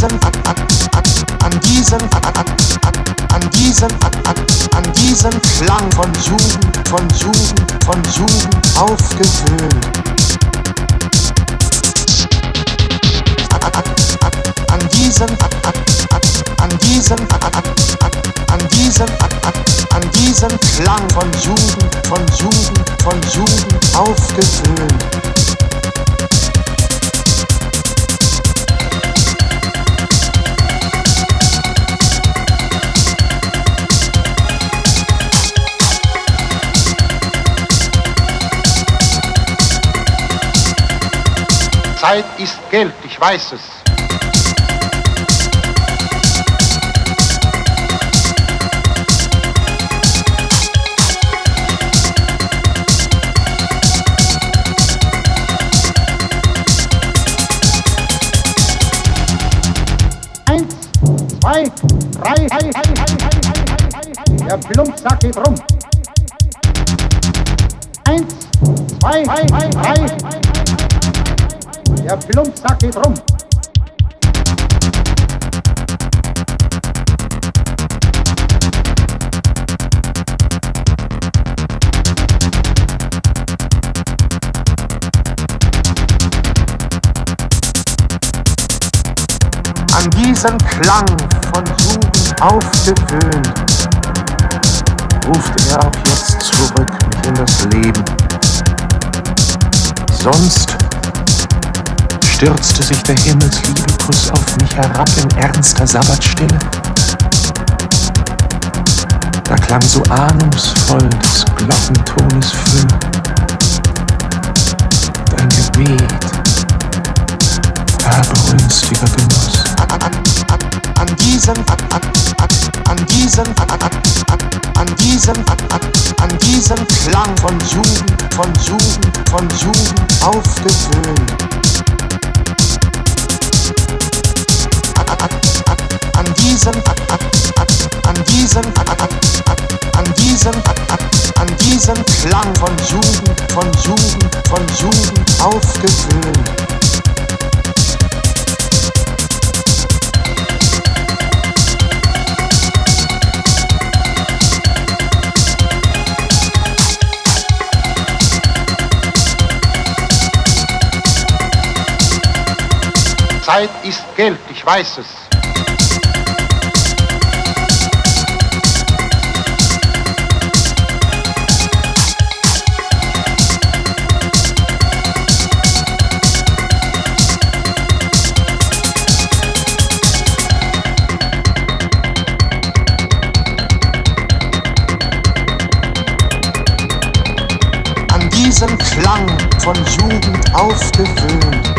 diesem an, diesem an, diesem an, diesem Klang von Jugend, von Jugend, von Jugend aufgewöhnt. An, diesem an, diesem an, diesem an, diesem Klang von Jugend, von Jugend, von Jugend aufgewöhnt. Zeit ist Geld, ich weiß es. Eins, zwei, drei, der Plumpsack geht rum. Eins, zwei, drei, der Plumpsack geht rum. an diesen Klang von Jugend aufgewöhnt, ruft er auch jetzt zurück mich in das Leben. Sonst stürzte sich der Himmelsliebepuss auf mich herab in ernster Sabbatstille. Da klang so ahnungsvoll des Glockentones Fülle. Dein Gebet, aberrünstiger Genuss. An, diesem, an, an, an, an diesem, an, an, Klang von Jugend, von Jugend, von Jugend aufgewöhnt. An, diesem, an, diesem, an, diesem, an, diesem Klang von Jugend, von Jugend, von Jugend aufgewöhnt. Zeit ist Geld, ich weiß es. an diesem Klang von Jugend aufgewöhnt.